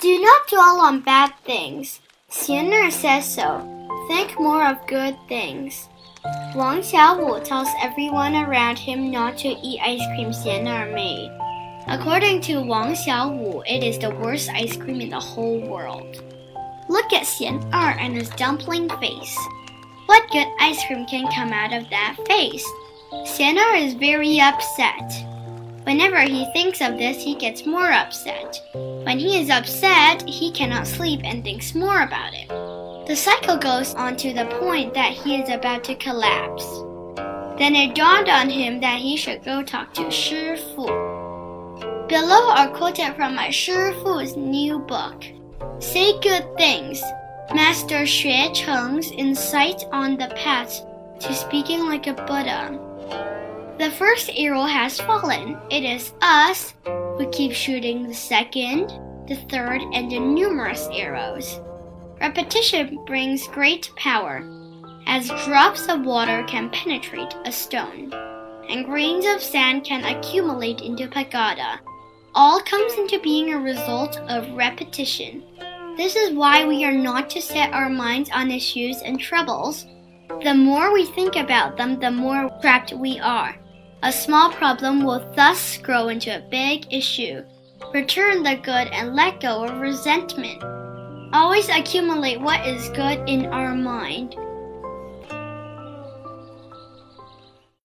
Do not dwell on bad things. Xianer says so. Think more of good things. Wang Xiaowu tells everyone around him not to eat ice cream Xianer made. According to Wang Xiaowu, it is the worst ice cream in the whole world. Look at Xian Er and his dumpling face. What good ice cream can come out of that face? Xian Er is very upset. Whenever he thinks of this, he gets more upset. When he is upset, he cannot sleep and thinks more about it. The cycle goes on to the point that he is about to collapse. Then it dawned on him that he should go talk to Shi Fu. Below are quoted from my Shi Fu's new book. Say good things. Master Xue Cheng's insight on the path to speaking like a Buddha. The first arrow has fallen. It is us who keep shooting the second, the third, and the numerous arrows. Repetition brings great power, as drops of water can penetrate a stone, and grains of sand can accumulate into pagoda. All comes into being a result of repetition. This is why we are not to set our minds on issues and troubles. The more we think about them, the more trapped we are. A small problem will thus grow into a big issue. Return the good and let go of resentment. Always accumulate what is good in our mind.